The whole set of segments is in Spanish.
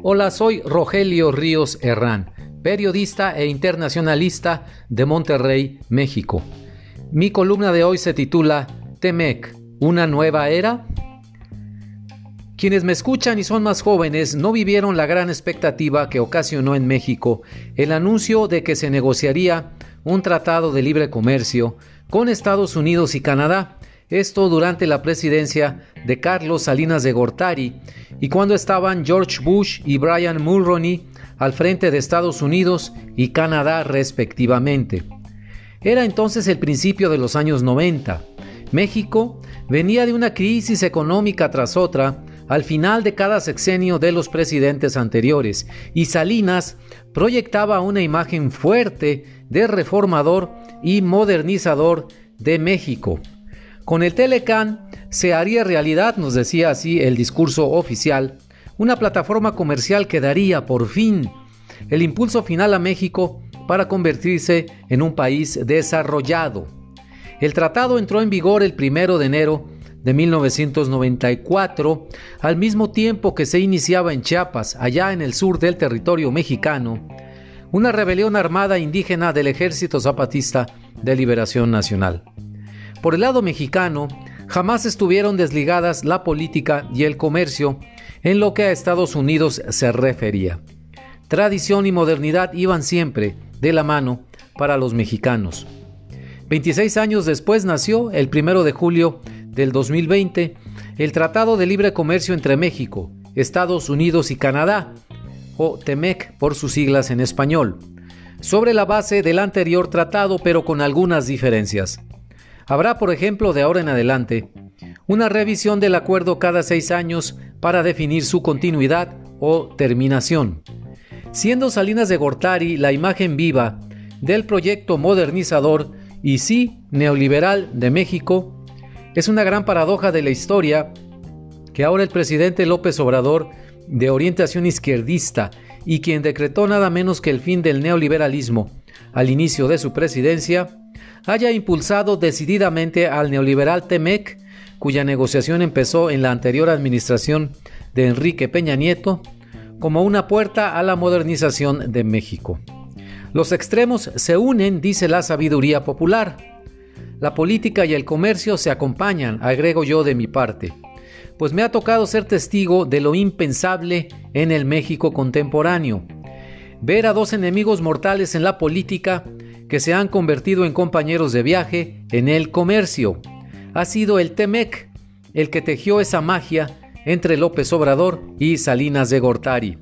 Hola, soy Rogelio Ríos Herrán, periodista e internacionalista de Monterrey, México. Mi columna de hoy se titula Temec, ¿una nueva era? Quienes me escuchan y son más jóvenes no vivieron la gran expectativa que ocasionó en México el anuncio de que se negociaría un tratado de libre comercio con Estados Unidos y Canadá esto durante la presidencia de Carlos Salinas de Gortari y cuando estaban George Bush y Brian Mulroney al frente de Estados Unidos y Canadá respectivamente. Era entonces el principio de los años 90. México venía de una crisis económica tras otra al final de cada sexenio de los presidentes anteriores y Salinas proyectaba una imagen fuerte de reformador y modernizador de México, con el Telecan se haría realidad, nos decía así el discurso oficial, una plataforma comercial que daría por fin el impulso final a México para convertirse en un país desarrollado. El tratado entró en vigor el primero de enero de 1994, al mismo tiempo que se iniciaba en Chiapas, allá en el sur del territorio mexicano, una rebelión armada indígena del Ejército Zapatista de Liberación Nacional. Por el lado mexicano, jamás estuvieron desligadas la política y el comercio en lo que a Estados Unidos se refería. Tradición y modernidad iban siempre de la mano para los mexicanos. 26 años después nació, el 1 de julio del 2020, el Tratado de Libre Comercio entre México, Estados Unidos y Canadá, o TEMEC por sus siglas en español, sobre la base del anterior tratado pero con algunas diferencias. Habrá, por ejemplo, de ahora en adelante, una revisión del acuerdo cada seis años para definir su continuidad o terminación. Siendo Salinas de Gortari la imagen viva del proyecto modernizador y sí neoliberal de México, es una gran paradoja de la historia que ahora el presidente López Obrador, de orientación izquierdista y quien decretó nada menos que el fin del neoliberalismo al inicio de su presidencia, haya impulsado decididamente al neoliberal TEMEC, cuya negociación empezó en la anterior administración de Enrique Peña Nieto, como una puerta a la modernización de México. Los extremos se unen, dice la sabiduría popular. La política y el comercio se acompañan, agrego yo de mi parte, pues me ha tocado ser testigo de lo impensable en el México contemporáneo. Ver a dos enemigos mortales en la política que se han convertido en compañeros de viaje en el comercio. Ha sido el Temec el que tejió esa magia entre López Obrador y Salinas de Gortari.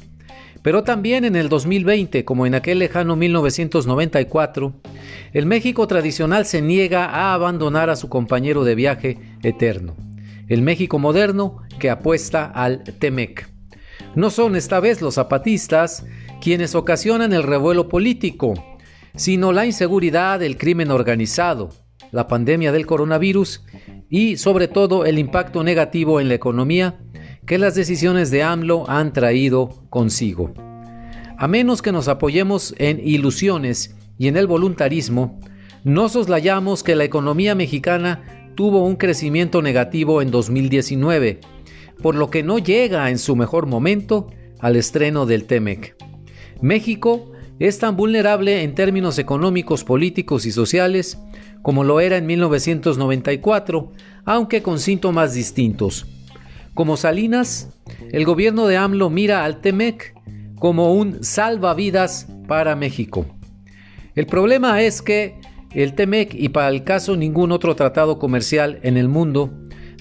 Pero también en el 2020, como en aquel lejano 1994, el México tradicional se niega a abandonar a su compañero de viaje eterno, el México moderno que apuesta al Temec. No son esta vez los zapatistas quienes ocasionan el revuelo político, sino la inseguridad, el crimen organizado, la pandemia del coronavirus y sobre todo el impacto negativo en la economía que las decisiones de AMLO han traído consigo. A menos que nos apoyemos en ilusiones y en el voluntarismo, no soslayamos que la economía mexicana tuvo un crecimiento negativo en 2019, por lo que no llega en su mejor momento al estreno del TEMEC. México es tan vulnerable en términos económicos, políticos y sociales como lo era en 1994, aunque con síntomas distintos. Como Salinas, el gobierno de AMLO mira al TEMEC como un salvavidas para México. El problema es que el TEMEC y para el caso ningún otro tratado comercial en el mundo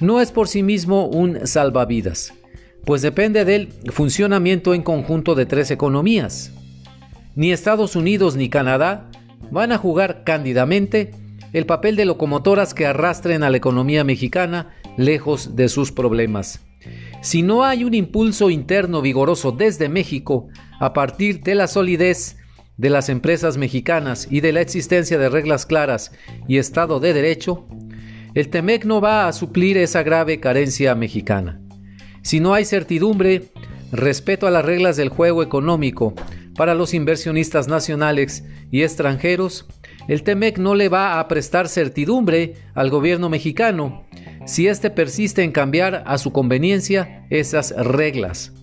no es por sí mismo un salvavidas, pues depende del funcionamiento en conjunto de tres economías, ni Estados Unidos ni Canadá van a jugar cándidamente el papel de locomotoras que arrastren a la economía mexicana lejos de sus problemas. Si no hay un impulso interno vigoroso desde México a partir de la solidez de las empresas mexicanas y de la existencia de reglas claras y Estado de Derecho, el TEMEC no va a suplir esa grave carencia mexicana. Si no hay certidumbre, respeto a las reglas del juego económico para los inversionistas nacionales y extranjeros, el TEMEC no le va a prestar certidumbre al gobierno mexicano si éste persiste en cambiar a su conveniencia esas reglas.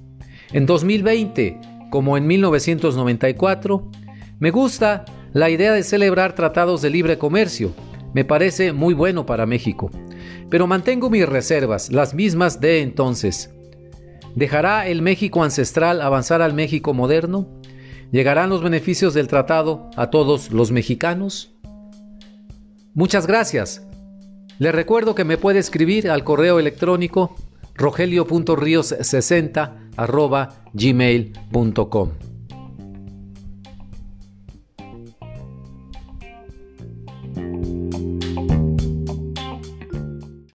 En 2020, como en 1994, me gusta la idea de celebrar tratados de libre comercio. Me parece muy bueno para México. Pero mantengo mis reservas, las mismas de entonces. ¿Dejará el México ancestral avanzar al México moderno? ¿Llegarán los beneficios del tratado a todos los mexicanos? Muchas gracias. Le recuerdo que me puede escribir al correo electrónico rogelio.rios60 gmail.com.